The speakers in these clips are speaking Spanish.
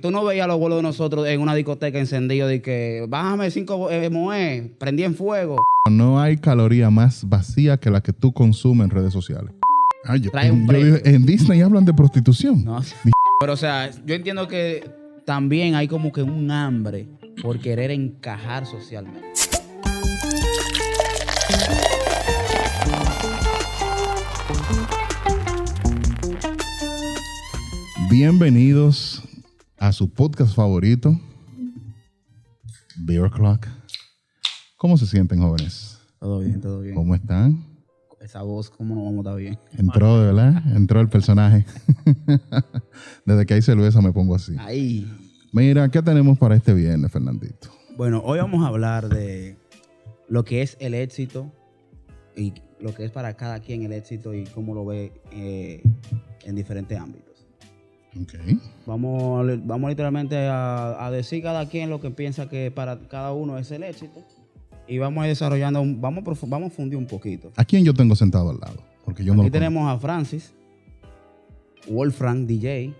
tú no veías los vuelos de nosotros en una discoteca encendido de que bájame cinco eh, moe, prendí en fuego. No hay caloría más vacía que la que tú consumes en redes sociales. Ah, yo- Trae un yo digo, precio. en Disney hablan de prostitución. No, pero o sea, yo entiendo que también hay como que un hambre por querer encajar socialmente. Bienvenidos a su podcast favorito, Beer Clock. ¿Cómo se sienten, jóvenes? Todo bien, todo bien. ¿Cómo están? Esa voz, ¿cómo no vamos a estar bien? Entró, de verdad, entró el personaje. Desde que hay cerveza me pongo así. Ahí. Mira, ¿qué tenemos para este viernes, Fernandito? Bueno, hoy vamos a hablar de lo que es el éxito y lo que es para cada quien el éxito y cómo lo ve eh, en diferentes ámbitos. Ok. Vamos, vamos literalmente a, a decir cada quien lo que piensa que para cada uno es el éxito y vamos a ir desarrollando, un- vamos, vamos a fundir un poquito. ¿A quién yo tengo sentado al lado? Porque yo no Aquí lo tenemos a Francis, Wolfram DJ.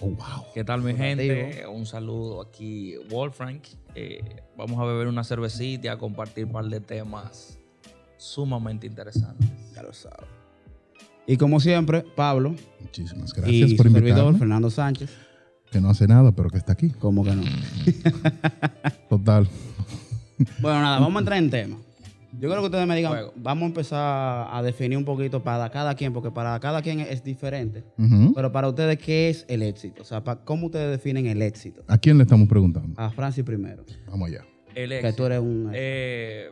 Oh, wow. ¿Qué tal mi gente? Un saludo aquí, Wolfrank. Eh, vamos a beber una cervecita y a compartir un par de temas sumamente interesantes. ya lo sabe. Y como siempre, Pablo Muchísimas y gracias su por servidor. Fernando Sánchez. Que no hace nada, pero que está aquí. ¿Cómo que no? Total. Bueno, nada, vamos a entrar en tema. Yo creo que ustedes me digan, vamos a empezar a definir un poquito para cada quien, porque para cada quien es diferente. Pero para ustedes, ¿qué es el éxito? O sea, ¿cómo ustedes definen el éxito? ¿A quién le estamos preguntando? A Francis primero, Vamos allá. El que éxito. tú eres un... Eh,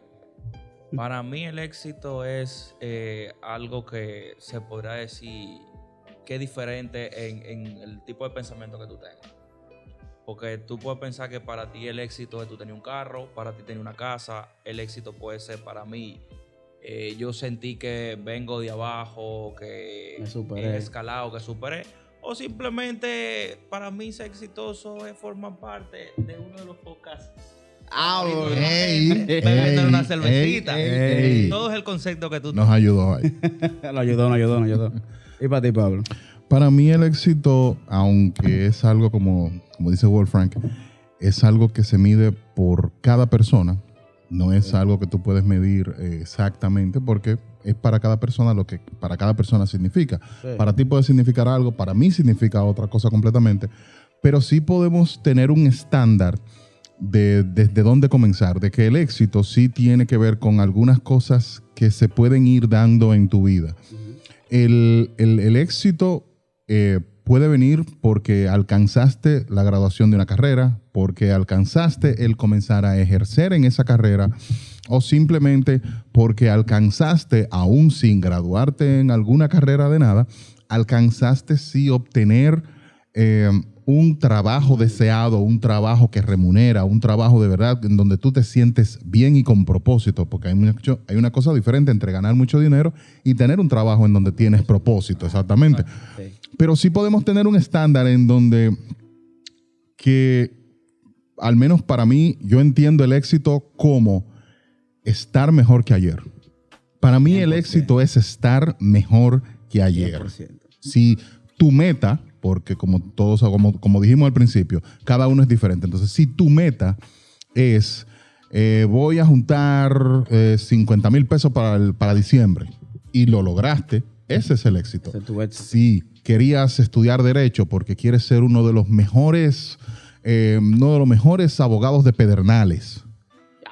para mí el éxito es eh, algo que se podrá decir que es diferente en, en el tipo de pensamiento que tú tengas. Porque tú puedes pensar que para ti el éxito es tú tener un carro, para ti tener una casa, el éxito puede ser para mí. eh, yo sentí que vengo de abajo, que he escalado, que superé. O simplemente para mí ser exitoso es formar parte de uno de los podcasts Ah, bueno. Ey, Bebiendo una cervecita. ey, ey. Todo es el concepto que tú Nos ayudó ahí. lo ayudó, lo ayudó, lo ayudó. ¿Y para ti, Pablo? Para mí el éxito, aunque es algo como, como dice Wolfrank, es algo que se mide por cada persona. No es algo que tú puedes medir eh, exactamente porque es para cada persona lo que para cada persona significa. Sí. Para ti puede significar algo, para mí significa otra cosa completamente. Pero sí podemos tener un estándar de desde dónde comenzar, de que el éxito sí tiene que ver con algunas cosas que se pueden ir dando en tu vida. El, el- el éxito eh, puede venir porque alcanzaste la graduación de una carrera, porque alcanzaste el comenzar a ejercer en esa carrera, o simplemente porque alcanzaste, aún sin graduarte en alguna carrera de nada, alcanzaste sí obtener eh, un trabajo deseado, un trabajo que remunera, un trabajo de verdad en donde tú te sientes bien y con propósito, porque hay, mucho- hay una cosa diferente entre ganar mucho dinero y tener un trabajo en donde tienes propósito, exactamente. Pero sí podemos tener un estándar en donde que, al menos para mí, yo entiendo el éxito como estar mejor que ayer. Para mí el 100%. éxito es estar mejor que ayer. 100%. Si tu meta, porque como todos, como, como dijimos al principio, cada uno es diferente. Entonces, si tu meta es eh, voy a juntar eh, 50 mil pesos para, el- para diciembre y lo lograste, ese es el éxito. Ese es tu éxito. Si querías estudiar derecho porque quieres ser uno de los mejores, eh, uno de los mejores abogados de Pedernales.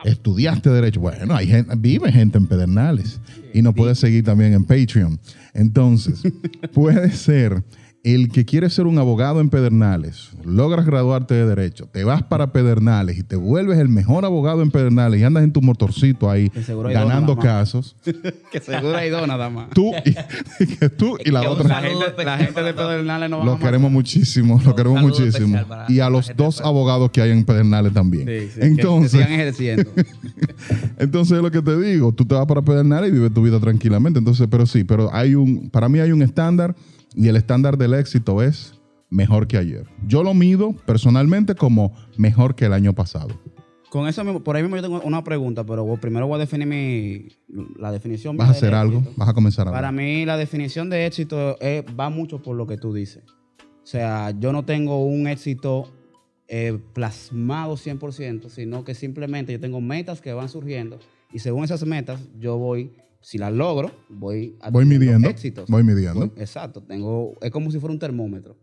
Estudiaste derecho. Bueno, hay gente, vive gente en Pedernales y nos puedes seguir también en Patreon. Entonces, puede ser el que quiere ser un abogado en Pedernales, logras graduarte de derecho, te vas para Pedernales y te vuelves el mejor abogado en Pedernales y andas en tu motorcito ahí ganando dos casos. que seguro hay dos nada más. Tú y, que tú y la otra. La gente, la gente de. Pedernales no va a Lo queremos muchísimo, lo queremos muchísimo. Y a los dos abogados que hay en Pedernales también. Sí, sí, que- que entonces, sigan ejerciendo. entonces lo que te digo, tú te vas para Pedernales y vives tu vida tranquilamente. Entonces, pero sí, pero hay un, para mí hay un estándar y el estándar del éxito es mejor que ayer. Yo lo mido personalmente como mejor que el año pasado. Con eso mismo, por ahí mismo yo tengo una pregunta, pero primero voy a definir mi, la definición. ¿Vas a hacer algo? éxito. ¿Vas a comenzar a Para hablar? mí la definición de éxito es- va mucho por lo que tú dices. O sea, yo no tengo un éxito eh, plasmado 100%, sino que simplemente yo tengo metas que van surgiendo y según esas metas yo voy, si las logro, voy Voy adquiriendo midiendo. éxitos. Voy midiendo. Voy- exacto, tengo, es como si fuera un termómetro.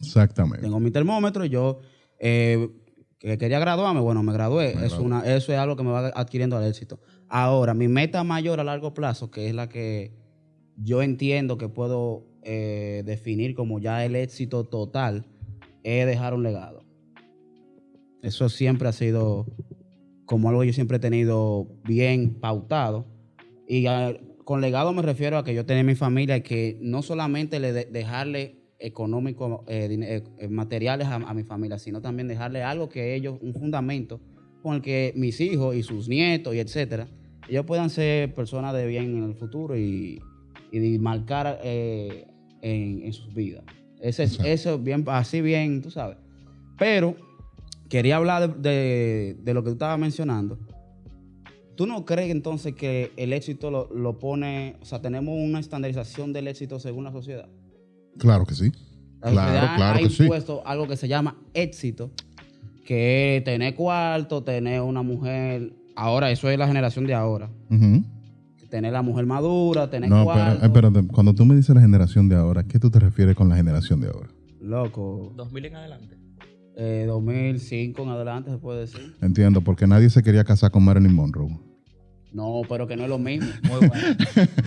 Exactamente. Tengo mi termómetro y yo eh, que quería graduarme, bueno, me gradué. Me es gradué. una, eso es algo que me va adquiriendo al éxito. Ahora, mi meta mayor a largo plazo, que es la que yo entiendo que puedo eh, definir como ya el éxito total, es dejar un legado. Eso siempre ha sido como algo que yo siempre he tenido bien pautado. Y con legado me refiero a que yo tenía mi familia y que no solamente le de- dejarle económico, eh, eh, eh, materiales a, a mi familia, sino también dejarle algo que ellos, un fundamento con el que mis hijos y sus nietos y etcétera, ellos puedan ser personas de bien en el futuro y, y marcar eh, en, en sus vidas. Ese, es- eso bien, así bien, tú sabes. Pero quería hablar de, de- de lo que tú estabas mencionando. ¿Tú no crees entonces que el éxito lo, lo pone, o sea, tenemos una estandarización del éxito según la sociedad? Claro que sí. La Claro, sociedad claro ha que sí. impuesto algo que se llama éxito, que es tener cuarto, tener una mujer. Ahora, eso es la generación de ahora. Tener la mujer madura, tener No, cuarto. pero, espérate. Cuando tú me dices la generación de ahora, ¿qué tú te refieres con la generación de ahora? Loco, 2000 en adelante. Eh, 2005 en adelante se puede decir. Entiendo, porque nadie se quería casar con Marilyn Monroe. No, pero que no es lo mismo. Muy bueno.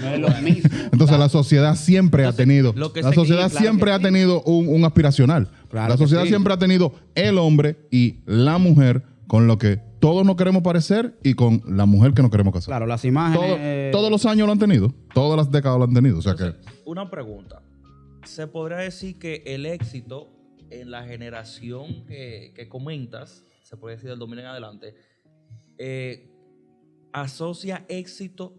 No es lo mismo. Entonces la sociedad siempre ha tenido, lo que la sociedad claro siempre que ha sí. tenido un, un aspiracional. Claro la sociedad sí. siempre ha tenido el hombre y la mujer con lo que todos nos queremos parecer y con la mujer que nos queremos casar. Claro, las imágenes. Todo- eh, todos los años lo han tenido, todas las décadas lo han tenido. O sea que una pregunta. ¿Se podría decir que el éxito en la generación que, que comentas, se puede decir del 2000 en adelante, eh, asocia éxito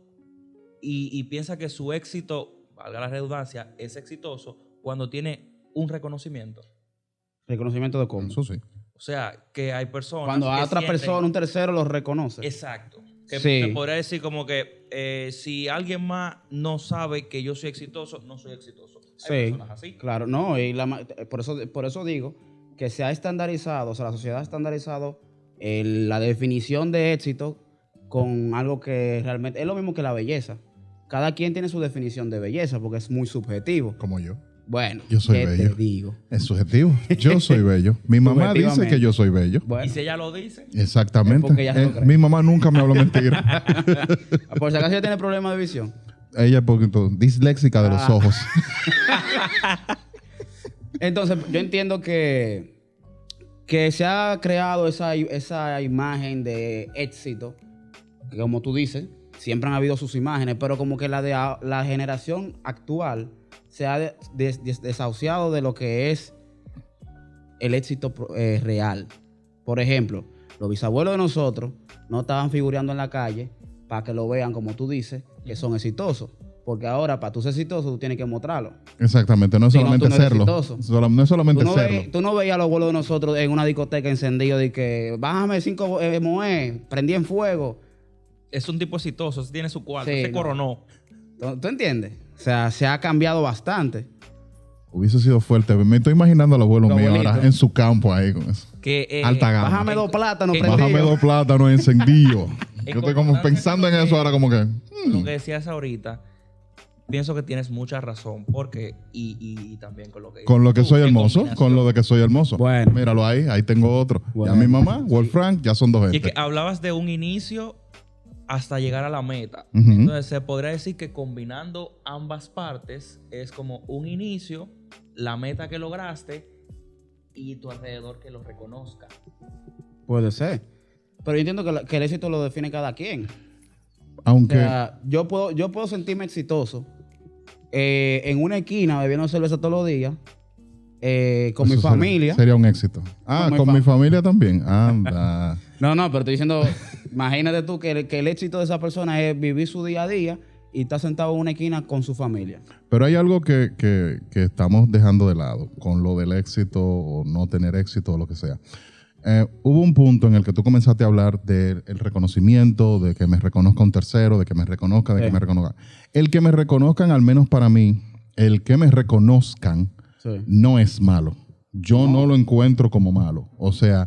y, y piensa que su éxito, valga la redundancia, es exitoso cuando tiene un reconocimiento? Reconocimiento de cómo. eso sí. O sea, que hay personas. Cuando a otra sienten- persona, un tercero, lo reconoce. Exacto. Que Sí. se podría decir como que eh, si alguien más no sabe que yo soy exitoso, no soy exitoso. Hay Sí, personas así. claro, no, y la ma- por, eso, por eso digo que se ha estandarizado, o sea, la sociedad ha estandarizado el- la definición de éxito con algo que realmente es lo mismo que la belleza. Cada quien tiene su definición de belleza porque es muy subjetivo. Como yo. Bueno, Yo soy ¿qué bello. te digo? Es subjetivo. Yo soy bello. Mi mamá dice que yo soy bello. Y si ella lo dice, Exactamente. Es porque ella se lo Eh, cree. mi mamá nunca me habló mentira. por si acaso ella tiene problemas de visión. Ella es poquito disléxica de los Ah. ojos. Entonces, yo entiendo que, que se ha creado esa, esa imagen de éxito, que como tú dices, siempre han habido sus imágenes, pero como que la de a- la generación actual se ha de- des- des- desahuciado de lo que es el éxito pro- eh, real. Por ejemplo, los bisabuelos de nosotros no estaban figureando en la calle para que lo vean, como tú dices, que son exitosos. Porque ahora, para tú ser exitoso, tú tienes que mostrarlo. Exactamente. No es Si solamente no serlo. no es solamente Tú no, serlo. veías, tú no veías a los abuelos de nosotros en una discoteca encendido de que bájame cinco eh, moe, prendí en fuego. es un tipo exitoso, tiene su cuarto, Sí, se no. coronó. ¿Tú, tú entiendes? O sea, se ha cambiado bastante. Hubiese sido fuerte. Me estoy imaginando al abuelo Los mío ahora en su campo ahí con eso. Que, eh, Alta gama. Bájame dos plátanos. Bájame dos plátanos encendidos. Yo estoy como pensando en eso que- ahora como que... Lo que decías ahorita, pienso que tienes mucha razón, porque, y, y- y también con lo que... Con lo que tú, soy hermoso, con lo de que soy hermoso. Bueno. Míralo ahí, ahí tengo otro. Bueno. Ya mi mamá, Wolfrank, ya son dos Y gente. es que hablabas de un inicio hasta llegar a la meta. Ujú. Entonces se podría decir que combinando ambas partes es como un inicio, la meta que lograste y tu alrededor que lo reconozca. Puede ser. Pero yo entiendo que, la- que el éxito lo define cada quien. O Aunque... sea, yo puedo, yo puedo sentirme exitoso eh, en una esquina bebiendo cerveza todos los días eh, con mi eso familia. Sería un éxito. Ah, Con mi con fa- mi familia también. Anda. No, no, pero estoy diciendo, imagínate tú que el, que el éxito de esa persona es vivir su día a día y estar sentado en una esquina con su familia. Pero hay algo que, que- que estamos dejando de lado con lo del éxito o no tener éxito o lo que sea. Eh, hubo un punto en el que tú comenzaste a hablar del el reconocimiento, de que me reconozca un tercero, de que me reconozca, de Sí. que me reconozca. El que me reconozcan, al menos para mí, el que me reconozcan Sí. no es malo. yo no, lo encuentro como malo. O sea,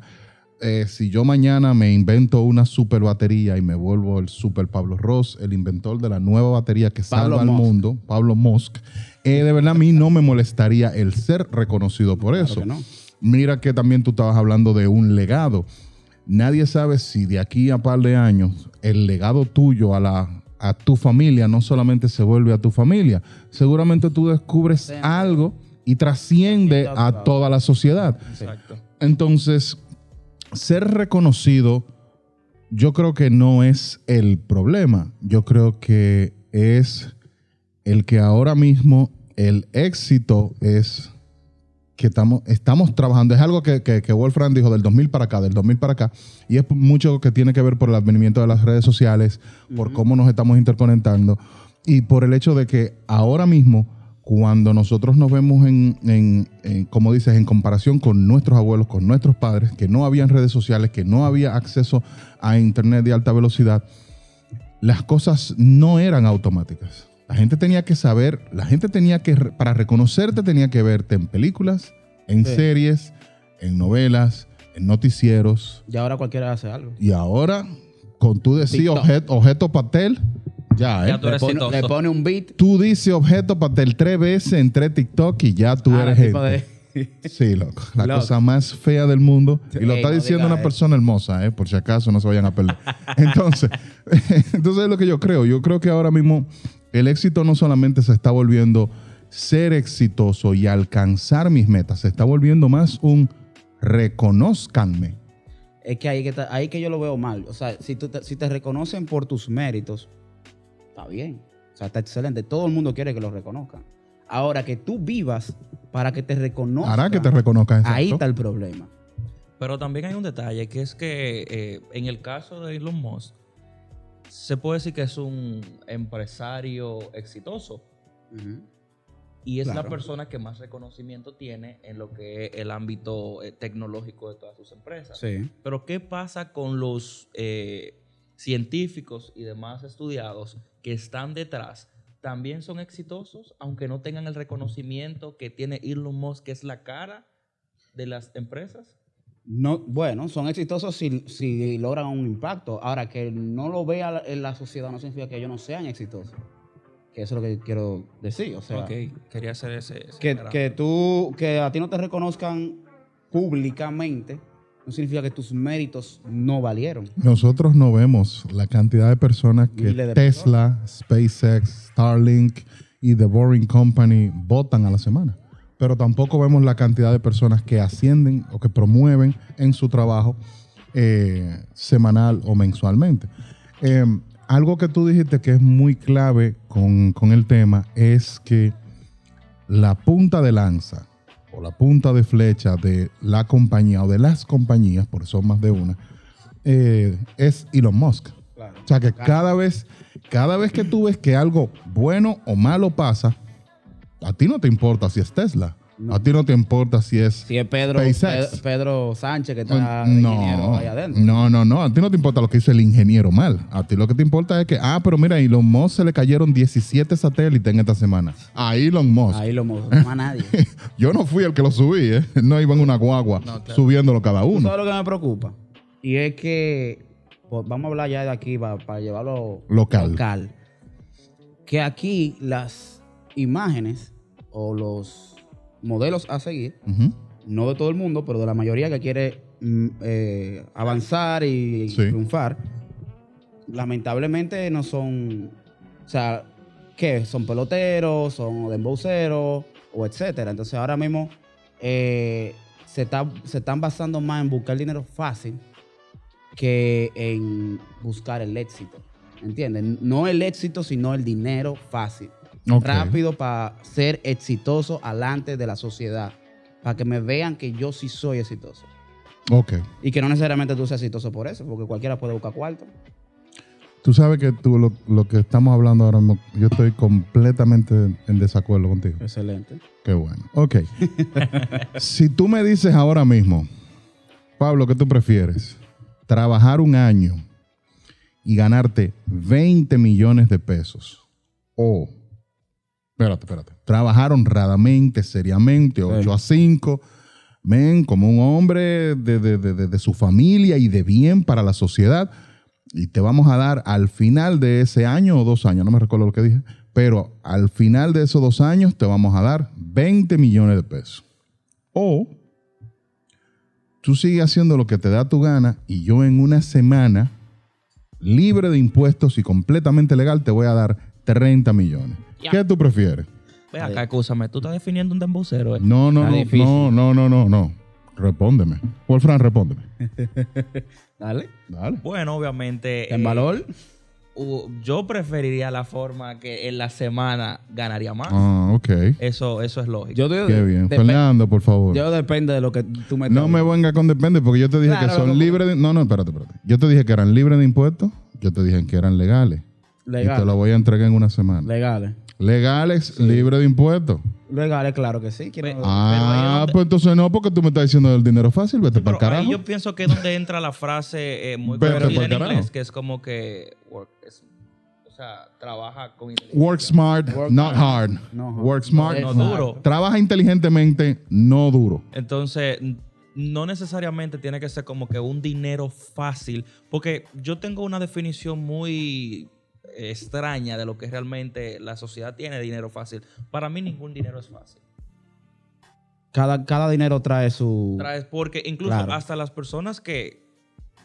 eh, si yo mañana me invento una super batería y me vuelvo el super Pablo Ross, el inventor de la nueva batería que Pablo salva al mundo, Pablo Musk, eh, de verdad a mí no me molestaría el ser reconocido por Claro eso. que no. Mira que también tú estabas hablando de un legado. Nadie sabe si de aquí a par de años el legado tuyo a, la, a tu familia no solamente se vuelve a tu familia, seguramente tú descubres Sí. algo y trasciende a- toda la sociedad. Exacto. Entonces, ser reconocido, yo creo que no es el problema. Yo creo que es el que ahora mismo el éxito es que estamos, estamos trabajando. Es algo que, que, que Wolfram dijo del 2000 para acá, del 2000 para acá. Y es mucho que tiene que ver por el advenimiento de las redes sociales, por cómo nos estamos interconectando y por el hecho de que ahora mismo, cuando nosotros nos vemos en, en- en, como dices, en comparación con nuestros abuelos, con nuestros padres, que no habían redes sociales, que no había acceso a internet de alta velocidad, las cosas no eran automáticas. La gente tenía que saber, la gente tenía que, para reconocerte, tenía que verte en películas, en Sí. series, en novelas, en noticieros. Y ahora cualquiera hace algo. Y ahora, con tú decir TikTok. objeto, objeto pastel, ya, ¿eh? Ya tú Le eres pone, le pone un beat. Tú dices objeto pastel tres veces en tres TikTok y ya tú Ah, eres gente. de- Sí, loco. La Loco. cosa más fea del mundo. Y lo Ey, está no diciendo una eso. persona hermosa, ¿eh? por si acaso no se vayan a perder. Entonces, entonces es lo que yo creo. Yo creo que ahora mismo el éxito no solamente se está volviendo ser exitoso y alcanzar mis metas, se está volviendo más un reconozcanme. Es que ahí que, ahí que yo lo veo mal. O sea, si, tú te, si te reconocen por tus méritos, está bien. O sea, está excelente. Todo el mundo quiere que lo reconozcan. Ahora, que tú vivas para que te reconozcan, Hará que te reconozcan. ahí está el problema. Pero también hay un detalle que es que eh, en el caso de Elon Musk, se puede decir que es un empresario exitoso y es la persona que más reconocimiento tiene en lo que es el ámbito eh, tecnológico de todas sus empresas. Sí. Pero ¿qué pasa con los eh, científicos y demás estudiados que están detrás? También son exitosos, aunque no tengan el reconocimiento que tiene Elon Musk, que es la cara de las empresas. No, bueno, son exitosos si, si logran un impacto. Ahora, que no lo vea la- en la sociedad no significa que ellos no sean exitosos. Que eso es lo que quiero decir. O sea, ok, quería hacer ese... ese que, que tú, que a ti no te reconozcan públicamente, no significa que tus méritos no valieron. Nosotros no vemos la cantidad de personas que de Tesla, SpaceX, Starlink y The Boring Company votan a la semana. Pero tampoco vemos la cantidad de personas que ascienden o que promueven en su trabajo eh, semanal o mensualmente. Eh, algo que tú dijiste que es muy clave con, con el tema es que la punta de lanza o la punta de flecha de la compañía o de las compañías, porque son más de una, eh, es Elon Musk. O sea que cada vez, cada vez que tú ves que algo bueno o malo pasa, a ti no te importa si es Tesla. A ti no te importa si es Si es Pedro, Sánchez que está de ingeniero no, ahí adentro. no, no, no. A ti no te importa lo que hizo el ingeniero mal. A ti lo que te importa es que, ah, pero mira, a Elon Musk se le cayeron 17 satélites en esta semana. A Elon Musk. Ahí lo mo- no más nadie. Yo no fui el que lo subí, ¿eh? No iba en una guagua No, claro. subiendo cada ¿Tú uno. sabes lo que me preocupa? Y es que, pues, vamos a hablar ya de aquí para llevarlo Local. Que aquí las imágenes o los modelos a seguir, no de todo el mundo, pero de la mayoría que quiere mm, eh, avanzar y Sí. triunfar, lamentablemente no son, o sea, ¿qué? Son peloteros, son dembowceros o etcétera. Entonces ahora mismo eh, se, está- se están basando más en buscar dinero fácil que en buscar el éxito. ¿Entienden? No el éxito, sino el dinero fácil. Rápido para ser exitoso alante de la sociedad. Para que me vean que yo sí soy exitoso. Ok. Y que no necesariamente tú seas exitoso por eso, porque cualquiera puede buscar cuarto. Tú sabes que tú lo, lo que estamos hablando ahora mismo, yo estoy completamente en desacuerdo contigo. Excelente. Qué bueno. Ok. si tú me dices ahora mismo, Pablo, ¿qué tú prefieres? Trabajar un año y ganarte 20 millones de pesos. O, espérate, espérate. Trabajar honradamente, seriamente, 8 a 5, men, como un hombre de, de- de- de- de su familia y de bien para la sociedad. Y te vamos a dar al final de ese año o dos años, no me recuerdo lo que dije, pero al final de esos dos años te vamos a dar 20 millones de pesos. O tú sigues haciendo lo que te da tu gana y yo en una semana, libre de impuestos y completamente legal, te voy a dar 30 millones. Ya. ¿Qué tú prefieres? Ve acá, escúchame, tú estás definiendo un dembocero, ¿eh? No, no, Está no, no, no, no, no, no. Respóndeme. Wolfram, respóndeme. Dale. Dale. Bueno, obviamente. En eh, valor. yo preferiría la forma que en la semana ganaría más. Ah, ok. Eso, eso es lógico. Yo te- Qué bien. Fernando, por favor. Yo depende de lo que tú me No me venga con depende porque yo te dije Claro, que son libres de... No, no, espérate, espérate. Yo te dije que eran libres de impuestos. Yo te dije que eran legales. Y te lo Legales. voy a entregar en una semana. Legales. Legales, libres de impuestos. Legales, claro que sí. Quiero- Ah, donde- pues entonces no, porque tú me estás diciendo del dinero fácil. Vete Pero para el ahí carajo. yo pienso que es donde entra la frase eh, muy Vete conocida en carajo. inglés, que es como que work es- o sea, trabaja con inteligencia. Work smart, Work not hard. No hard. Work smart, No no duro. Trabaja inteligentemente, no duro. Entonces, no necesariamente tiene que ser como que un dinero fácil, porque yo tengo una definición muy extraña de lo que realmente la sociedad tiene dinero fácil. Para mí ningún dinero es fácil. Cada, cada dinero trae su. Porque incluso Claro. hasta las personas que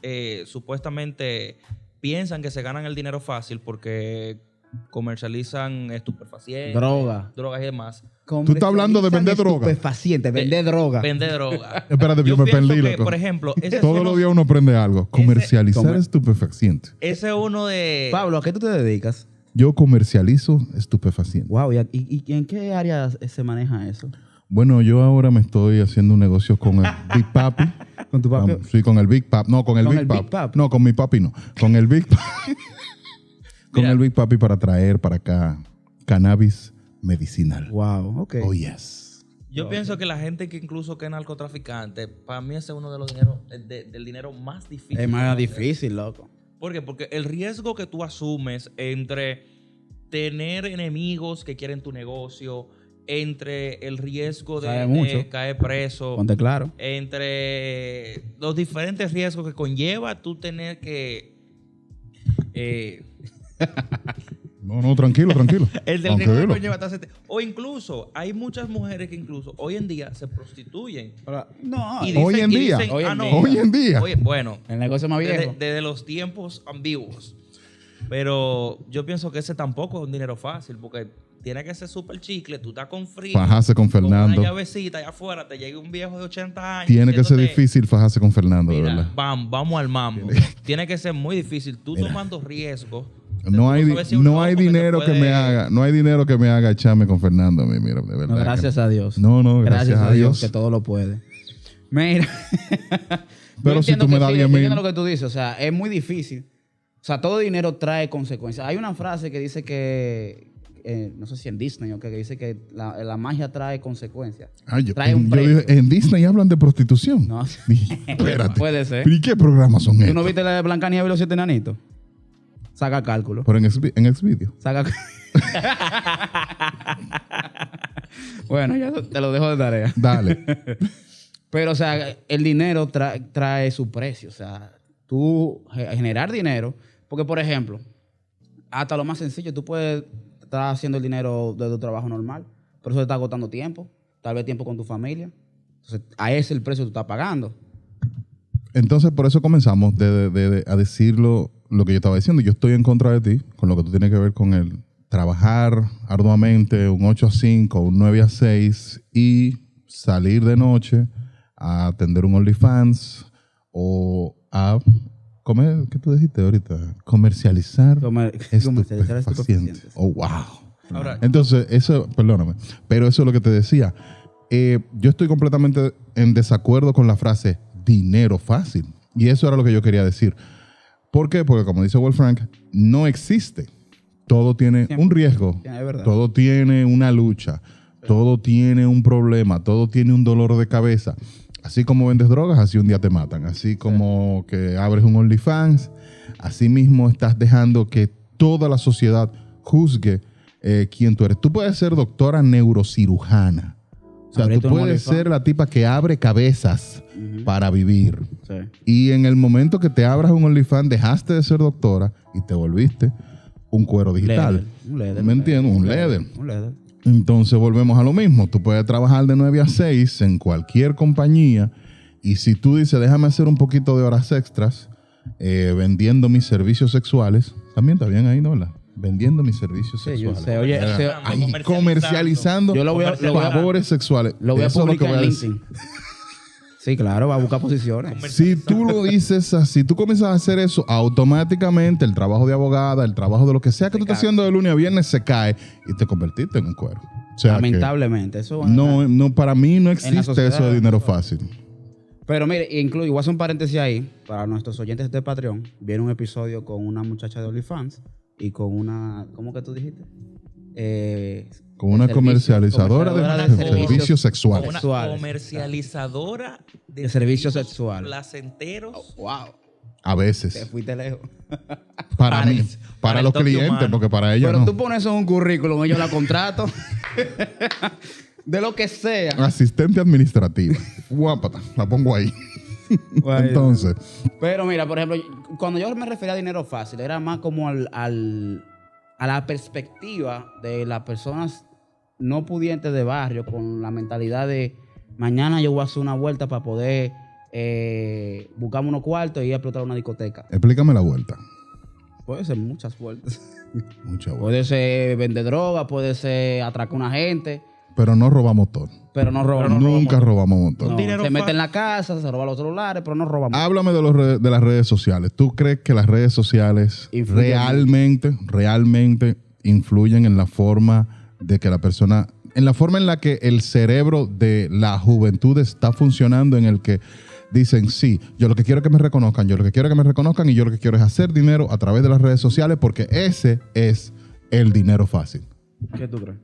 eh, supuestamente piensan que se ganan el dinero fácil porque comercializan estupefacientes, Droga. drogas y demás, Tú estás hablando de vender droga. Estupefaciente, vender droga. vende droga. Espérate, yo, Yo me perdí, que, por ejemplo, ese Todos los días uno aprende algo. Comercializar Comer- estupefacientes. Ese es uno de... Pablo, ¿a qué tú te dedicas? Yo comercializo estupefacientes. Wow, ¿y, y- y en qué área se maneja eso? Bueno, yo ahora me estoy haciendo un negocio con el Big Papi. Con tu papi. Vamos, sí, con el Big Papi. No, con el, ¿Con Big, el Papi. Big Papi? No, con mi papi no. Con el Big Papi. con Mira. el Big Papi para traer para acá cannabis medicinal. Wow, ok. Oh, yes. Yo pienso que la gente que incluso que es narcotraficante, para mí ese es uno de los dineros, de- del dinero más difícil. es más difícil, loco. ¿Por qué? Porque el riesgo que tú asumes entre tener enemigos que quieren tu negocio, entre el riesgo de, caer preso, Ponte claro. entre los diferentes riesgos que conlleva tú tener que... eh, No, no, tranquilo, tranquilo. el del Tranquilo. conlleva estarse- O incluso, hay muchas mujeres que incluso hoy en día se prostituyen. No, Y Hoy dicen- en y día. dicen, Hoy en "Ah, no, día. Hoy en día. Bueno, el negocio más desde, viejo. desde los tiempos ambiguos. Pero yo pienso que ese tampoco es un dinero fácil, porque tiene que ser súper chicle. Tú estás con frío. Fajarse con Fernando. una llavecita allá afuera, te llega un viejo de 80 años. Tiene que ser difícil fajarse con Fernando, de verdad. vam- vamos al mambo. Tiene que ser muy difícil. Tú tomando riesgos. No tú hay, si no hay dinero que, puede- me haga, no hay dinero que me haga echarme con Fernando a mí, mira, de verdad. No, gracias a Dios. No, no, gracias, a Dios. que todo lo puede. Mira. Pero Yo si tú me das sí, 10 yo mil. entiendo lo que tú dices. O sea, es muy difícil. O sea, todo dinero trae consecuencias. Hay una frase que dice que, eh, no sé si en Disney o que, que dice que la, la magia trae consecuencias. Ay, yo, trae en, un yo precio. dije, en Disney hablan de prostitución. No. Dije, Espérate. Puede ser. ¿Pero ¿Y qué programas son ¿Tú estos? no viste la de Blancanieves y los siete enanitos? Saca cálculo. Pero en, Xvi- en Xvideo. Saca. bueno, ya te lo dejo de tarea. Dale. Pero, o sea, el dinero tra- trae su precio. O sea, tú ge- generar dinero. Porque, por ejemplo, hasta lo más sencillo, tú puedes estar haciendo el dinero de tu trabajo normal, pero eso te está agotando tiempo, tal vez tiempo con tu familia. Entonces, a ese es el precio que tú estás pagando. Entonces, por eso comenzamos de, de- de- a decirlo lo que yo estaba diciendo. Yo estoy en contra de ti con lo que tú tienes que ver con el trabajar arduamente, un 8 a 5, un 9 a 6 y salir de noche a atender un OnlyFans o a comer, ¿qué tú dijiste ahorita? Comercializar Comer- comercializar estupefacientes. Oh, wow. Ahora, Entonces, eso, perdóname, pero eso es lo que te decía. Eh, yo estoy completamente en desacuerdo con la frase dinero fácil. Y eso era lo que yo quería decir. ¿Por qué? Porque como dice Wolfrank, no existe. Todo tiene Siempre. un riesgo, todo tiene una lucha, todo tiene un problema, todo tiene un dolor de cabeza. Así como vendes drogas, así un día te matan. Así como que abres un OnlyFans, así mismo estás dejando que toda la sociedad juzgue eh, quién tú eres. Tú puedes ser doctora neurocirujana, O sea, tú puedes ser la tipa que abre cabezas para vivir. Sí. Y en el momento que te abras un OnlyFans, dejaste de ser doctora y te volviste un cuero digital. Un leather. ¿Me entiendes? Un leather. Un leather. Entonces volvemos a lo mismo. Tú puedes trabajar de 9 a 6 en cualquier compañía y si tú dices, déjame hacer un poquito de horas extras eh, vendiendo mis servicios sexuales, también está bien ahí, ¿no? ¿verdad? Vendiendo mis servicios Sí, yo sexuales. sé. Oye, ahí, comercializando Yo lo voy a- lo voy a- favores sexuales. Lo voy a Eso es lo que publicar voy en a decir. LinkedIn. Sí, claro, va a buscar posiciones. Si tú lo dices así, tú comienzas a hacer eso, automáticamente el trabajo de abogada, el trabajo de lo que sea que tú estás haciendo de lunes a viernes se cae y te convertiste en un cuero. O sea que Lamentablemente. Eso no, no, para mí no existe sociedad, eso de dinero fácil. Pero mire, incluye, voy a hacer un paréntesis ahí para nuestros oyentes de Patreon. Viene un episodio con una muchacha de OnlyFans y con una, ¿cómo que tú dijiste? Eh, Con una servicio- comercializadora de, comercializadora de servicios servicios sexuales. Una sexuales. comercializadora de, De servicios sexuales. placenteros. wow, A te veces. fuiste lejos. Para Para mí. Para, los clientes, humano. porque para ella Pero no. tú pones eso en un currículum, ellos la contrato. de lo que sea. Asistente administrativa. Guápata. La pongo ahí. Entonces, Pero mira, por ejemplo, cuando yo me refería a dinero fácil, era más como al, al- a la perspectiva de las personas no pudientes de barrio con la mentalidad de mañana yo voy a hacer una vuelta para poder eh, buscarme unos cuartos y ir a explotar una discoteca. explícame la vuelta. Puede ser muchas vueltas. Mucha vuelta. Puede ser vender droga, puede ser atracar a una gente, Pero no robamos motor. pero no roba. no Nunca roba robamos motor. motor. No, Dinero se mete en la casa, se roba los celulares, pero no roba motor. Háblame de, los re- de las redes sociales. ¿Tú crees que las redes sociales Influyen realmente, realmente influyen en la forma de que la persona, en la forma en la que el cerebro de la juventud está funcionando, en el que dicen, sí, yo lo que quiero es que me reconozcan, yo lo que quiero es que me reconozcan y yo lo que quiero es hacer dinero a través de las redes sociales porque ese es el dinero fácil. ¿Qué tú crees?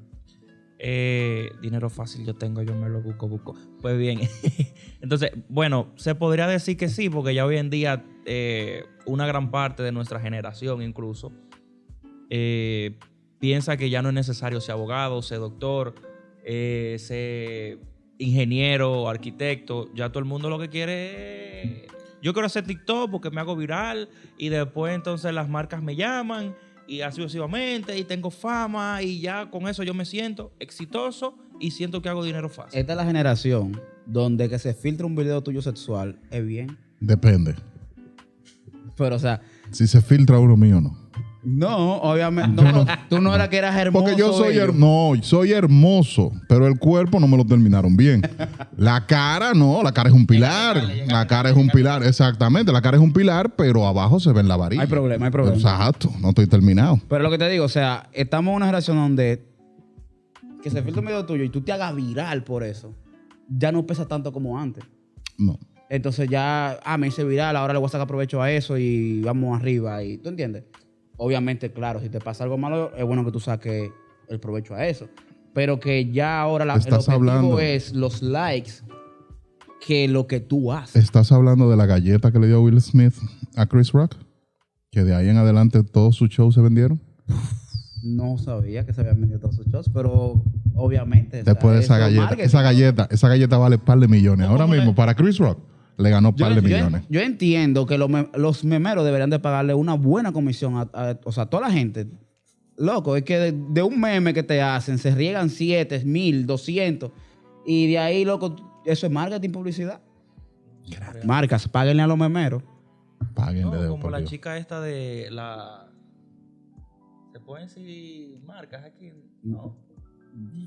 Eh, dinero fácil yo tengo, yo me lo busco, busco. Pues bien, entonces, bueno, se podría decir que sí, porque ya hoy en día eh, una gran parte de nuestra generación incluso eh, piensa que ya no es necesario ser abogado, ser doctor, eh, ser ingeniero, arquitecto. Ya todo el mundo lo que quiere es... Yo quiero hacer TikTok porque me hago viral y después entonces las marcas me llaman y así sucesivamente y tengo fama y ya con eso yo me siento exitoso y siento que hago dinero fácil. Esta es la generación donde que se filtra un video tuyo sexual es bien. Depende. Pero, o sea, Si se filtra uno mío o no. No, obviamente. No, no, tú no eras que eras hermoso. Porque yo soy bello. her- no, soy hermoso, pero el cuerpo no me lo terminaron bien. La cara no, la cara es un pilar. La cara es un pilar, exactamente. La cara es un pilar, pero abajo se ven la varilla. Hay problema, hay problema. Exacto, no estoy terminado. Pero lo que te digo, o sea, estamos en una generación donde que se filtra un video tuyo y tú te hagas viral por eso, ya no pesa tanto como antes. No. Entonces ya, ah, me hice viral, ahora le voy a sacar provecho a eso y vamos arriba. Y, ¿Tú entiendes? Obviamente, claro, si te pasa algo malo, es bueno que tú saques el provecho a eso. Pero que ya ahora la, el Estás objetivo hablando- es los likes que lo que tú haces. ¿Estás hablando de la galleta que le dio Will Smith a Chris Rock? Que de ahí en adelante todos sus shows se vendieron. No sabía que se habían vendido todos sus shows, pero obviamente. o sea, Después de esa galleta. Esa galleta, esa galleta vale par de millones. Ahora mismo, para Chris Rock, le ganó Yo, par de yo- millones. yo entiendo que los, me- los memeros deberían de pagarle una buena comisión a, a- o sea, a toda la gente. Loco, es que de, de un meme que te hacen se riegan 7, mil, 200 y de ahí, loco, eso es marketing, publicidad. Marcas, páguenle a los memeros. Paguen No, de como la Dios. chica esta de la... ¿Se pueden decir marcas aquí? No.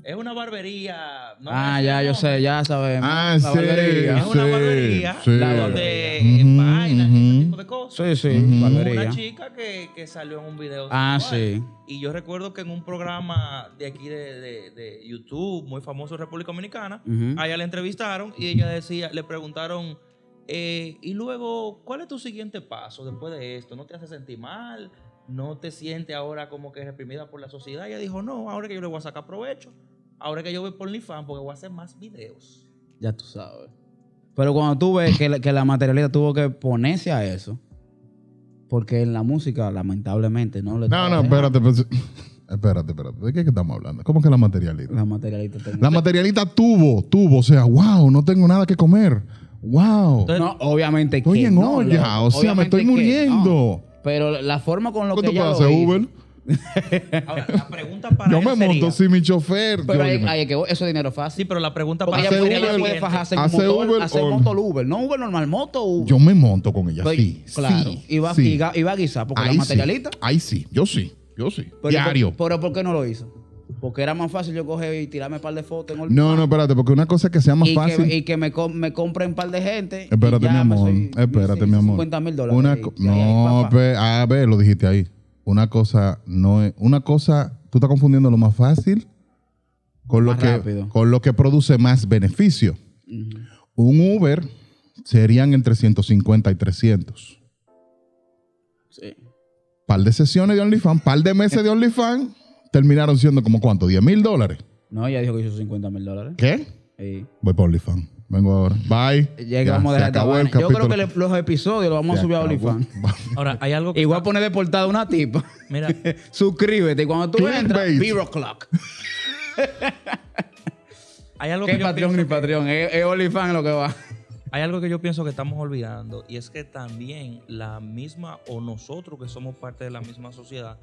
Es una barbería. no ah, ya, yo sé, ya sabemos. Ah, La sí, barbería. Es una sí, barbería sí. donde Ujú, vainas, ujú. ese tipo de cosas. Sí, sí, barbería. Una chica que, que salió en un video. Ah, sí. Y yo recuerdo que en un programa de aquí de, de- de YouTube, muy famoso en República Dominicana, Ujú. a ella le entrevistaron y ella decía, le preguntaron, eh, y luego, ¿cuál es tu siguiente paso después de esto? ¿No te hace sentir mal? ¿No te sientes ahora como que reprimida por la sociedad? ella dijo, no, ahora que yo le voy a sacar provecho. Ahora que yo voy por OnlyFans porque voy a hacer más videos. Ya tú sabes. Pero cuando tú ves que, la- que la materialista tuvo que ponerse a eso, porque en la música, lamentablemente, no le No, no, espérate. pues, Espérate, espérate. ¿De qué que estamos hablando? ¿Cómo que la materialista? La materialista tengo. La materialista tuvo, tuvo. O sea, wow, no tengo nada que comer. Wow. Entonces, No, obviamente Estoy que en no, olla, o sea, me estoy que muriendo. no. Pero la forma con lo ¿Qué que tú ella puedes lo hacer hizo- Uber? ahora, la pregunta para Yo él me sería- monto sin mi chofer. Pero Yo, hay, dime. hay que eso es dinero fácil. Sí, pero la pregunta para ella, sería la Uber, puede fajarse en Hace motor, Uber hacer o- motor Uber. No Uber normal, moto Uber. Yo me monto con ella, Pues, sí. Claro. sí, y, va, sí. y ga- y va a guisar porque la Ahí materialista. Sí, ahí sí, yo sí, yo sí. Pero, Diario. Pero, ¿por qué no lo hizo? Porque era más fácil yo coger y tirarme un par de fotos en No, no, espérate, porque una cosa es que sea más y fácil. Que, y que me, com- me compren un par de gente. Espérate, mi amor. soy- Espérate, mi amor. 50 mil dólares. Una ahí, co- y ahí, no, pe- a ver, lo dijiste ahí. Una cosa no es. Una cosa, tú estás confundiendo lo más fácil con lo, que, rápido. con lo que produce más beneficio. Un Uber serían entre 150 y 300. Sí. Par de sesiones de OnlyFans, par de meses de OnlyFans, terminaron siendo como cuánto, 10 mil dólares. No, ella dijo que hizo 50 mil dólares. ¿Qué? Sí. Voy por OnlyFans. Vengo ahora. Bye. Ya que Ya, vamos a se dejar esta acabó el. Yo creo que le- los episodios los vamos a subir a. OnlyFans. Ahora, hay algo que Y voy a está- poner de portada una tipa. Mira, Suscríbete. Y cuando tú entras, Zero Clock. hay algo ¿Qué que yo Patreon ni pienso que- Patreon? Es, es OnlyFans lo que va. Hay algo que yo pienso que estamos olvidando y es que también la misma o nosotros que somos parte de la misma sociedad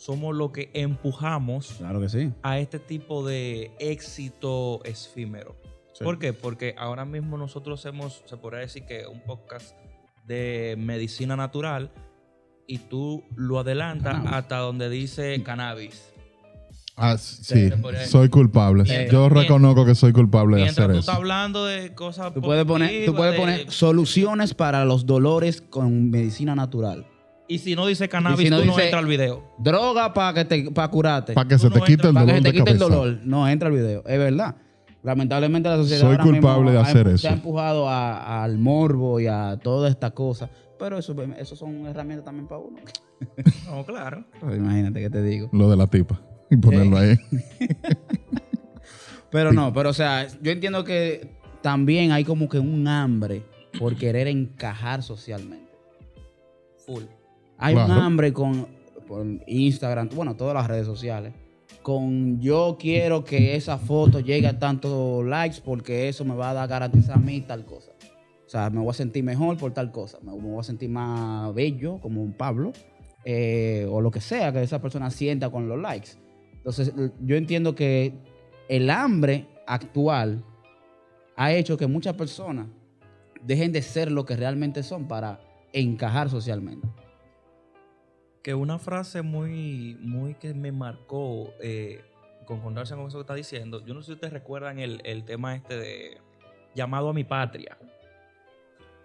somos los que empujamos Claro que sí. a este tipo de éxito efímero. Sí. ¿Por qué? Porque ahora mismo nosotros hacemos, se podría decir que un podcast de medicina natural y tú lo adelantas Cannabis. hasta donde dice cannabis. Ah, sí, soy culpable. Mientras- Yo reconozco que soy culpable de hacer tú eso. estás hablando de cosas Tú puedes poner, tú puedes de- poner soluciones para los dolores con medicina natural. Y si no dice cannabis, si no tú no dice- entras al video. Droga para que te para curarte. Para que Tú se no te quite el para dolor que se te quite el dolor. No entra el video. Es verdad. Lamentablemente la sociedad Soy ahora mismo culpable de ha hacer eso. Se ha empujado a- al morbo y a toda esta cosa. Pero eso, eso son herramientas también para uno. No, claro. Pues imagínate que te digo. Lo de la tipa. Y ponerlo ahí. Pero no, pero o sea, yo entiendo que también hay como que un hambre por querer encajar socialmente. Full. Hay un hambre con Instagram, bueno, todas las redes sociales, con yo quiero que esa foto llegue a tantos likes porque eso me va a dar garantizar a mí tal cosa. O sea, me voy a sentir mejor por tal cosa, me me voy a sentir más bello como un Pablo, eh, o lo que sea que esa persona sienta con los likes. Entonces, yo entiendo que el hambre actual ha hecho que muchas personas dejen de ser lo que realmente son para encajar socialmente. Que una frase muy, muy que me marcó, eh, concordarse con eso que está diciendo. Yo no sé si ustedes recuerdan el, el tema este de llamado a mi patria.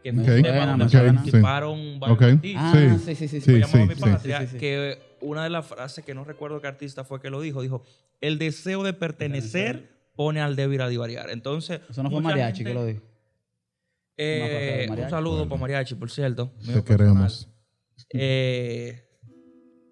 Que fue Ok, un tema donde sí. participaron varios Ok. artistas. Ah, Sí. sí, sí, sí. Sí, Fue llamado a mi sí. patria, Sí, sí, sí. que una de las frases que no recuerdo qué artista fue que lo dijo, dijo, el deseo de pertenecer pone al débil a divariar. Entonces, Eso no fue mariachi gente- que lo dijo. Eh, un saludo para Mariachi, por cierto. Te queremos. Eh,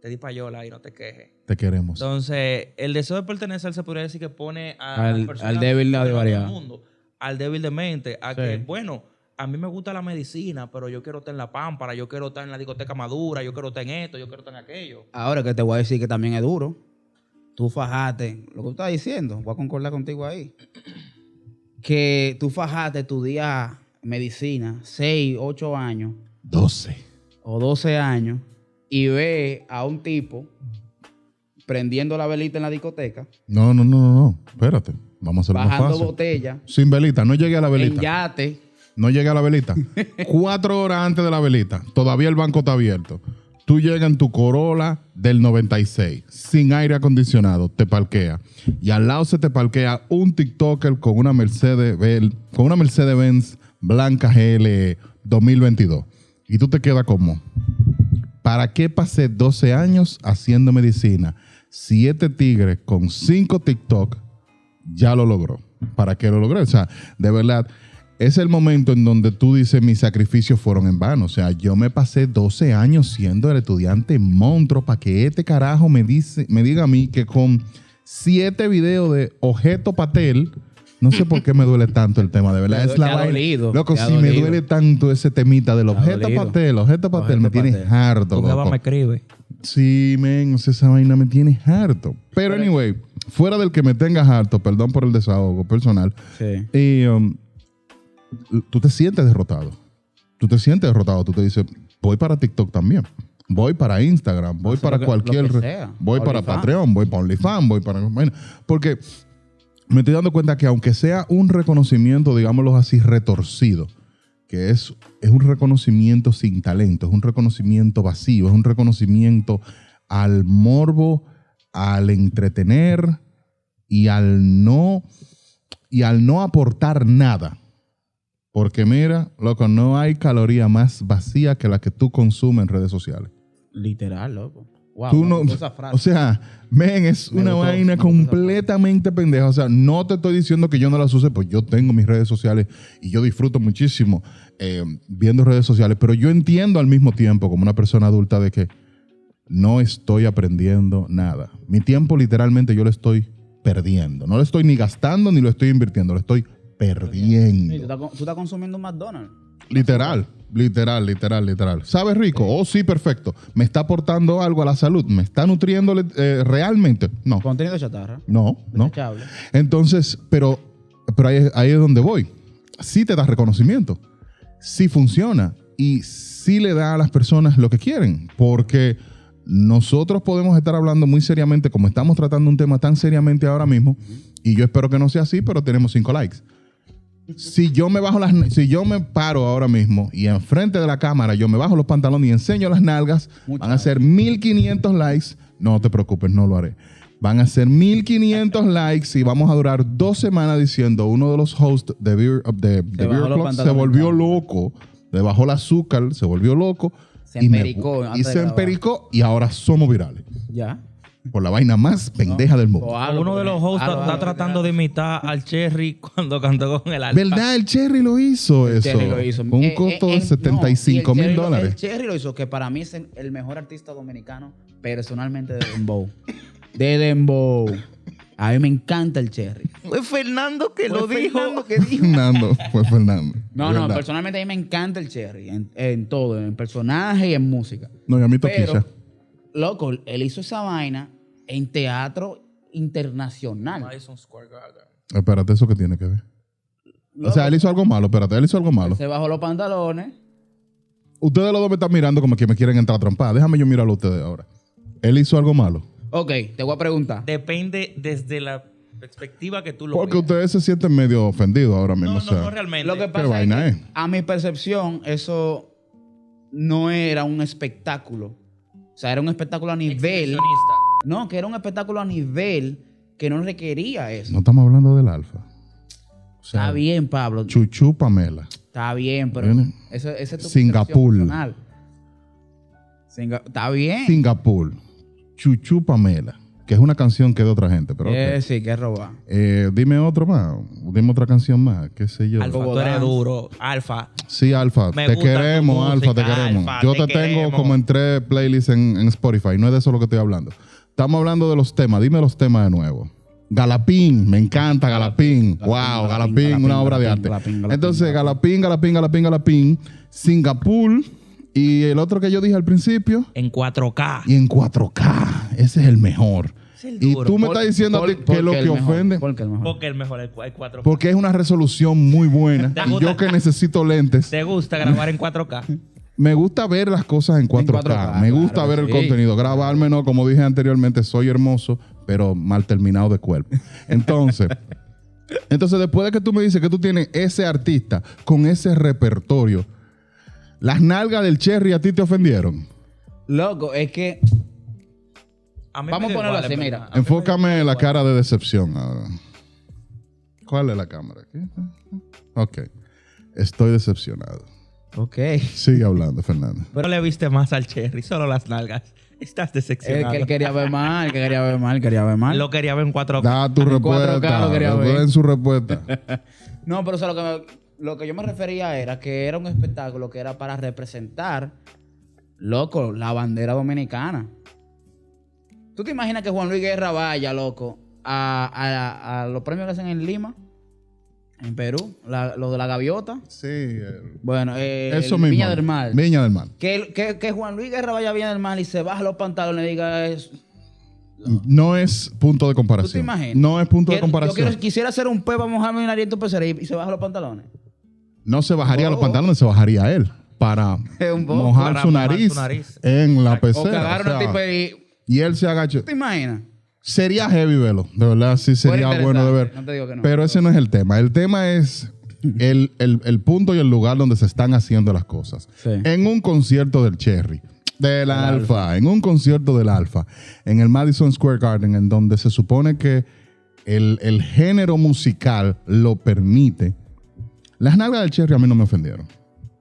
te di payola y no te quejes. Te queremos. Entonces, el deseo de pertenecer se podría decir que pone a Al- al débil del divariar. mundo, al débil de mente, a Sí. que, bueno, a mí me gusta la medicina, pero yo quiero estar en la pámpara, yo quiero estar en la discoteca madura, yo quiero estar en esto, yo quiero estar en aquello. Ahora que te voy a decir que también es duro. Tú fajaste, lo que tú estás diciendo, voy a concordar contigo ahí. Que tú fajaste tu día medicina, 6, 8 años 12. o 12 años y ve a un tipo prendiendo la velita en la discoteca, No, no, no, no, no. Espérate. Vamos a hacerlo más bajando fácil. botella, Sin velita. No llegué a la en velita. yate. No llegué a la velita. Cuatro horas antes de la velita. Todavía el banco está abierto. Tú llegas en tu Corolla del 96, sin aire acondicionado, te parquea. Y al lado se te parquea un TikToker con una Mercedes, con una Mercedes Benz blanca GL 2022. Y tú te quedas como, ¿para qué pasé 12 años haciendo medicina? Siete tigres con cinco TikTok ya lo logró. ¿Para qué lo logró? O sea, de verdad, es el momento en donde tú dices mis sacrificios fueron en vano. O sea, yo me pasé 12 años siendo el estudiante monstruo para que este carajo me, dice, me diga a mí que con siete videos de objeto patel, no sé por qué me duele tanto el tema, de verdad. Te Es la dolido, Loco, si me duele tanto ese temita del objeto dolido. patel, objeto patel, Objeto me tiene patel. harto, loco. me escribe. Sí, men, o sea, esa vaina me tiene harto. Pero anyway, fuera del que me tengas harto, perdón por el desahogo personal, Sí. y, um, tú te sientes derrotado. Tú te sientes derrotado. Tú te dices, voy para TikTok también. Voy para Instagram, voy para que- cualquier... Voy para. Patreon, voy para OnlyFans, voy para... Bueno, porque me estoy dando cuenta que aunque sea un reconocimiento, digámoslo así, retorcido, que es, es un reconocimiento sin talento, es un reconocimiento vacío, es un reconocimiento al morbo, al entretener y al no y al no aportar nada. Porque mira, loco, no hay caloría más vacía que la que tú consumes en redes sociales. Literal, loco. Wow, Tú no, o sea, men, es Me una gustó, vaina completamente pendeja. O sea, no te estoy diciendo que yo no las use, pues yo tengo mis redes sociales y yo disfruto muchísimo eh, viendo redes sociales, pero yo entiendo al mismo tiempo, como una persona adulta, de que no estoy aprendiendo nada. Mi tiempo literalmente yo lo estoy perdiendo. No lo estoy ni gastando ni lo estoy invirtiendo, lo estoy Sí, tú, perdiendo. estás, tú estás consumiendo un McDonald's. Literal, literal, literal, literal. ¿Sabe rico? Oh, sí, perfecto. ¿Me está aportando algo a la salud? ¿Me está nutriendo eh, realmente? No, Contenido chatarra. no, no. Desechable. Entonces, pero, pero ahí, ahí es donde voy. Sí te da reconocimiento, sí funciona y sí le da a las personas lo que quieren, porque nosotros podemos estar hablando muy seriamente, como estamos tratando un tema tan seriamente ahora mismo, y yo espero que no sea así, pero tenemos cinco likes. Si yo me bajo las, si yo me paro ahora mismo y enfrente de la cámara yo me bajo los pantalones y enseño las nalgas, Muchas van a ser 1500 likes. No te preocupes, no lo haré. Van a ser 1500 likes y vamos a durar dos semanas diciendo uno de los hosts de Beer, de, de bajó Beer Club se volvió loco, le bajó el azúcar, se volvió loco. Se y me- empericó y se empericó y ahora somos virales. Ya. Por la vaina más pendeja del mundo. Algo, Uno de los hosts algo, está algo, tratando de imitar al Cherry cuando cantó con el alfa. ¿Verdad? El Cherry lo hizo eso. Cherry lo hizo. Con un Eh, costo eh, de en- 75 no, y el mil dólares. El Cherry lo hizo, que para mí es el, mejor artista dominicano personalmente de Dembow. de Dembow. A mí me encanta el Cherry. Fue Fernando que Fue lo dijo. Fernando que dijo. Fernando, fue Fernando. No, no, ¿Verdad? personalmente a mí me encanta el Cherry. En, en todo, en personaje y en música. No, y a mí Pero, toquilla. Loco, él hizo esa vaina en teatro internacional. Madison Square Garden. Espérate, ¿eso qué tiene que ver? O sea, él hizo algo malo, espérate, él hizo algo malo. Se bajó los pantalones. Ustedes los dos me están mirando como que me quieren entrar a trompar. Déjame yo mirarlo a ustedes ahora. Él hizo algo malo. Ok, te voy a preguntar. Depende desde la perspectiva que tú lo Porque veas. ustedes se sienten medio ofendidos ahora mismo. No, o no, sea. no realmente. Lo que pasa vaina es que, es? a mi percepción, eso no era un espectáculo. O sea, era un espectáculo a nivel. No, que era un espectáculo a nivel que no requería eso. No estamos hablando del alfa. O sea, Está bien, Pablo. Chuchu Pamela. Está bien, pero Viene. eso, es tu Singapur. Singa- Está bien. Singapur. Chuchu Pamela. Que es una canción que es de otra gente. Pero. Eh, sí, que robar. Eh, dime otro más. Dime otra canción más. ¿Qué sé yo? Alfa, tú eres duro. Alfa. Sí, Alfa, Me te queremos, Alfa, te queremos. Alfa, Yo te te, tengo queremos. como en tres playlists en, en Spotify. No es de eso lo que estoy hablando. Estamos hablando de los temas. Dime los temas de nuevo. Galapín, me encanta Galapín. Galapín, wow, Galapín, Galapín, Galapín, una obra de Galapín, arte. Galapín, Galapín, Entonces, Galapín. Galapín, Galapín, Galapín, Galapín, Singapur y el otro que yo dije al principio. En 4K. Y en 4K. Ese es el mejor. Es el Y tú me Por- estás diciendo a por- ti que porque lo el que mejor, ofende. porque el mejor. Porque el mejor, el 4K. Porque es una resolución muy buena. Yo que necesito lentes. ¿Te gusta grabar en 4K? Me gusta ver las cosas en 4K. 4K, me claro gusta que ver el contenido. Grabarme, no, como dije anteriormente, soy hermoso, pero mal terminado de cuerpo. Entonces, entonces después de que tú me dices que tú tienes ese artista con ese repertorio, las nalgas del Cherry a ti te ofendieron. Loco, es que A mí Vamos a ponerlo igual, así, en mira. A Enfócame en la igual. cara de decepción ahora. ¿Cuál es la cámara? ¿Aquí? Ok. Estoy decepcionado. Ok. Sigue hablando, Fernando. No le viste más al Cherry, solo las nalgas. Estás Es decepcionado. que él quería ver mal, que quería ver mal, quería ver mal. Lo quería ver en 4K. Da tu En 4K respuesta. lo quería ver. Den su respuesta. No, pero o sea, lo, que me- lo que yo me refería era que era un espectáculo que era para representar, loco, la bandera dominicana. ¿Tú te imaginas que Juan Luis Guerra vaya, loco, a, a- a los premios que hacen en Lima? En Perú, la- lo de la gaviota. Sí. Bueno, eh, eso mismo. Viña del Mar. Viña del Mar. Que, que, que Juan Luis Guerra vaya a Viña del Mar y se baja los pantalones y diga eso. No es punto de ¿Tú te comparación. imaginas? No es punto de Yo comparación. quiero- quisiera hacer un peo para mojarme nariz en tu pecera y, y se baja los pantalones. No se bajaría los pantalones, se bajaría él para mojar, Para su, mojar nariz su nariz. en la pecera. o sea, y. y él se agacha. ¿Tú te imaginas? Sería heavy verlo, de verdad, sí sería bueno de ver. no te digo que no. Pero ese no es el tema. El tema es el, el- el punto y el lugar donde se están haciendo las cosas. Sí. En un concierto del Cherry, del Alfa, en un concierto del Alfa, en el Madison Square Garden, en donde se supone que el, el género musical lo permite. Las nalgas del Cherry a mí no me ofendieron.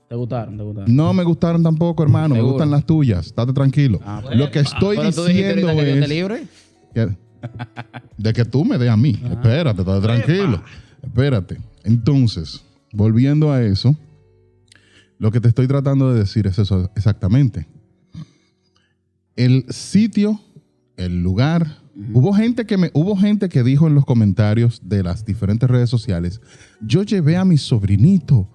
¿Te gustaron? ¿Te gustaron? No me gustaron tampoco, hermano. Me gustan las tuyas. Estate tranquilo. Ah, pues. Lo que estoy dijiste diciendo ahorita que yo te es libre. que- de que tú me des a mí. Espérate, estate tranquilo. Espérate. Entonces, volviendo a eso, lo que te estoy tratando de decir es eso exactamente. El sitio, el lugar. Hubo gente que me, hubo gente que dijo en los comentarios de las diferentes redes sociales, yo llevé a mi sobrinito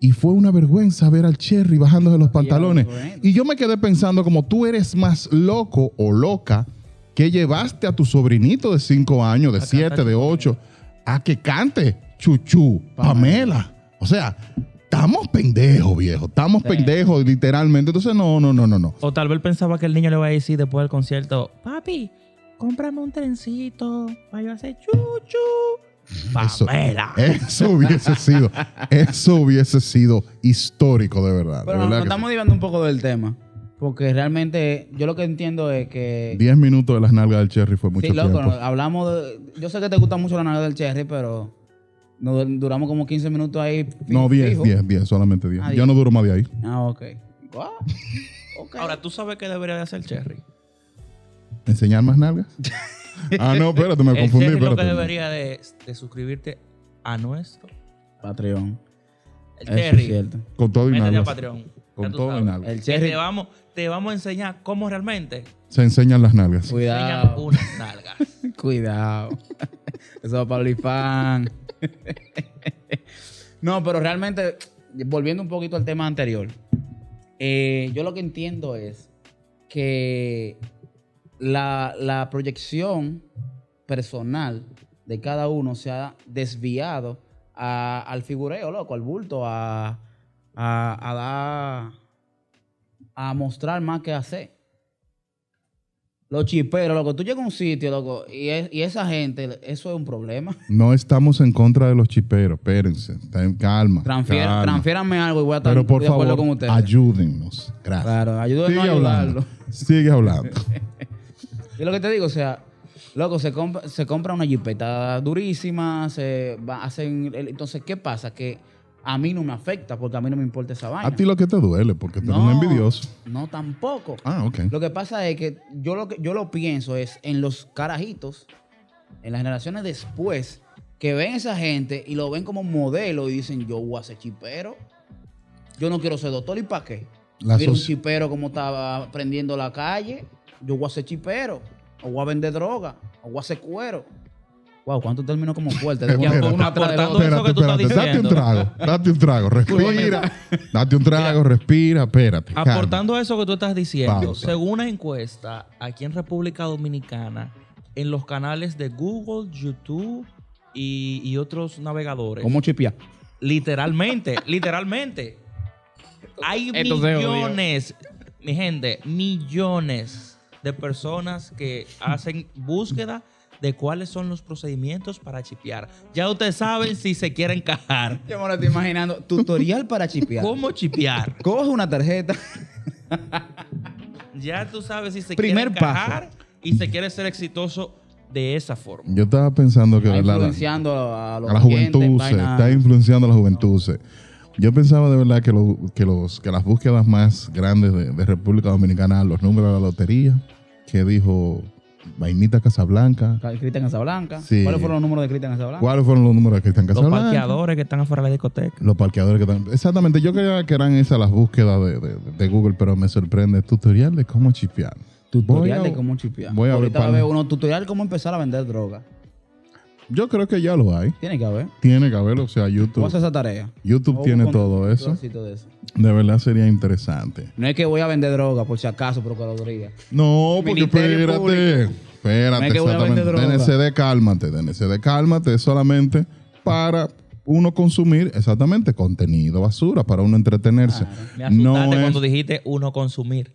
y fue una vergüenza ver al Cherry bajándose los pantalones. bueno. Y yo me quedé pensando como tú eres más loco o loca que llevaste a tu sobrinito de 5 años, de 7, de 8, a que cante Chuchu, Pamela. O sea, estamos pendejos, viejo. Estamos pendejos, literalmente. Entonces, no, no, no, no, no. O tal vez pensaba que el niño le iba a decir después del concierto, papi, cómprame un trencito para yo hacer chuchu. Eso, Pamela. eso hubiese sido, eso hubiese sido histórico, de verdad. de Pero nos, verdad nos estamos desviando un poco del tema. Porque realmente yo lo que entiendo es que. sí. Diez minutos de las nalgas del Cherry fue mucho sí, loco, tiempo. no, hablamos de. Yo sé que te gusta mucho la nalga del cherry, pero. Nos duramos como 15 minutos ahí. No, 10, fijo. 10, 10, solamente 10. Ah, Yo 10. no duro más de ahí. Ah, ok. Guau. Ok. Ahora, ¿tú sabes qué debería de hacer Cherry? ¿Enseñar más nalgas? ah, no, espérate, me confundí. Cherry lo que debería de, de suscribirte a nuestro. Patreon. El Eso es cierto. Con todo y Métete a nalgas. Patreon. Con todo y nalgas. El Que cherry. Te vamos, te vamos a enseñar cómo realmente Se enseñan las nalgas. enseñan Cuidado. unas nalgas. Cuidado. Eso va para OnlyFans. no, pero realmente, volviendo un poquito al tema anterior, eh, yo lo que entiendo es que la, la proyección personal de cada uno se ha desviado a- al figureo, loco, al bulto, a, a, a dar, a mostrar más que hacer. Los chiperos, loco, tú llegas a un sitio, loco, y, es- y esa gente, eso es un problema. No estamos en contra de los chiperos. Espérense. Calma. Transfier, calma. transfiéranme algo y voy a estar Pero por de acuerdo favor, con ustedes. ayúdennos. Gracias. Claro, ayúdenos Sigue a ayudarlo. hablando. Sigue hablando. Y lo que te digo, o sea, loco, se compra, se compra una jipeta durísima, se va, hacen. el- entonces, ¿qué pasa? Que a mí no me afecta porque a mí no me importa esa vaina. A ti lo que te duele, porque tú eres un envidioso. No, tampoco. Ah, ok. Lo que pasa es que yo lo que yo lo pienso es en los carajitos, en las generaciones después, que ven esa gente y lo ven como modelo y dicen, yo voy a ser chipero. Yo no quiero ser doctor, ¿y para qué? La Mira un soci- chipero como estaba prendiendo la calle. Yo voy a ser chipero. O voy a vender droga. O voy a hacer cuero. Wow, ¿cuántos términos como? De del aportando otro. eso que tú estás Date un diciendo. trago. Date un trago. Respira. Date un trago, respira. Espérate. Aportando a eso que tú estás diciendo, Pausa. según una encuesta aquí en República Dominicana, en los canales de Google, YouTube y, y otros navegadores, ¿Cómo chipear? literalmente, literalmente, hay millones, mi gente, millones de personas que hacen búsqueda de cuáles son los procedimientos para chipear. Ya ustedes saben si se quieren encajar. Yo me lo estoy imaginando. Tutorial para chipear. ¿Cómo chipear? Coge una tarjeta. Ya tú sabes si se Primer quiere encajar y se quiere ser exitoso de esa forma. Yo estaba pensando que Está la- influenciando a, los a la juventud, se vaina- está influenciando a la juventud. se. Yo pensaba de verdad que, lo- que, los, que las búsquedas más grandes de, de República Dominicana, los números de la lotería, que dijo Vainita Casablanca, Cristian Casablanca. Sí. ¿Cuáles fueron los números de Cristian Casablanca? ¿cuáles fueron los números de Cristian Los Casablanca? parqueadores que están afuera de la discoteca. Los parqueadores que están. Exactamente, yo creía que eran esas las búsquedas de, de- de Google, pero me sorprende. Tutorial de cómo chipear. Tutorial a- de cómo chipear. voy a ver Ahorita va a para- ver uno tutorial de cómo empezar a vender droga. Yo creo que ya lo hay. Tiene que haber. Tiene que haberlo. O sea, ¿Cómo YouTube, hacer esa tarea? YouTube O tiene todo eso. de eso. De verdad sería interesante. No es que voy a vender droga por si acaso, Procuraduría. No, porque espérate. Público. Espérate, No es que exactamente. DNCD, cálmate. DNCD, cálmate. Es solamente para uno consumir, exactamente, contenido basura, para uno entretenerse. Me asustaste No cuando es- dijiste uno consumir.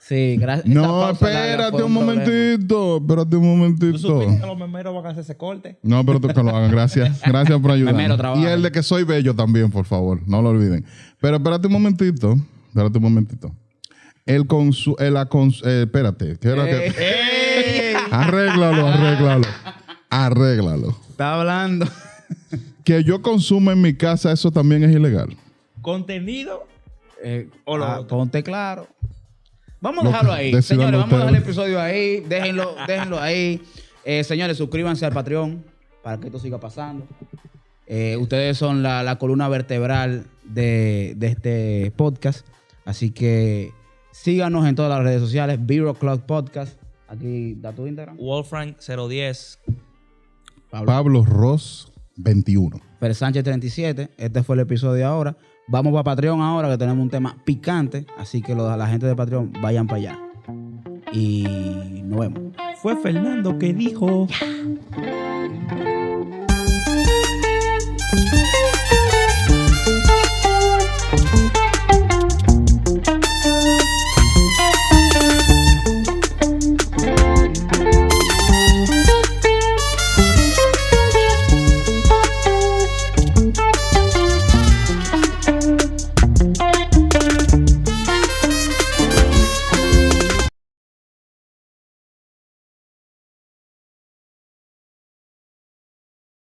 Sí, gracias. No, espérate un momentito. Espérate un ¿Tú momentito. supiste que los memeros van a hacer ese corte? No, pero tú que lo hagan. Gracias. Gracias por ayudar. Memero, trabaja. Y el de que soy bello también, por favor. No lo olviden. Pero espérate un momentito. Espérate un momentito. El consu... El, eh, espérate. ¿qué era que- ¡Ey! Arréglalo, arréglalo. Arréglalo. Está hablando. Que yo consuma en mi casa, eso también es ilegal. Contenido. Eh, O lo ah, ponte claro. Vamos a Lo dejarlo ahí. decidan Señores, vamos a dejar el episodio ahí. Déjenlo, déjenlo ahí. Eh, señores, suscríbanse al Patreon para que esto siga pasando. Eh, ustedes son la, la columna vertebral de, de este podcast. Así que síganos en todas las redes sociales. Bureau Clock Podcast. Aquí da tu Instagram. Wolfrank 010. Pablo. Pablo Ross 21. Fer Sánchez 37. Este fue el episodio de ahora. Vamos para Patreon ahora que tenemos un tema picante. Así que los- la gente de Patreon vayan para allá. Y nos vemos. Fue Fernando que dijo.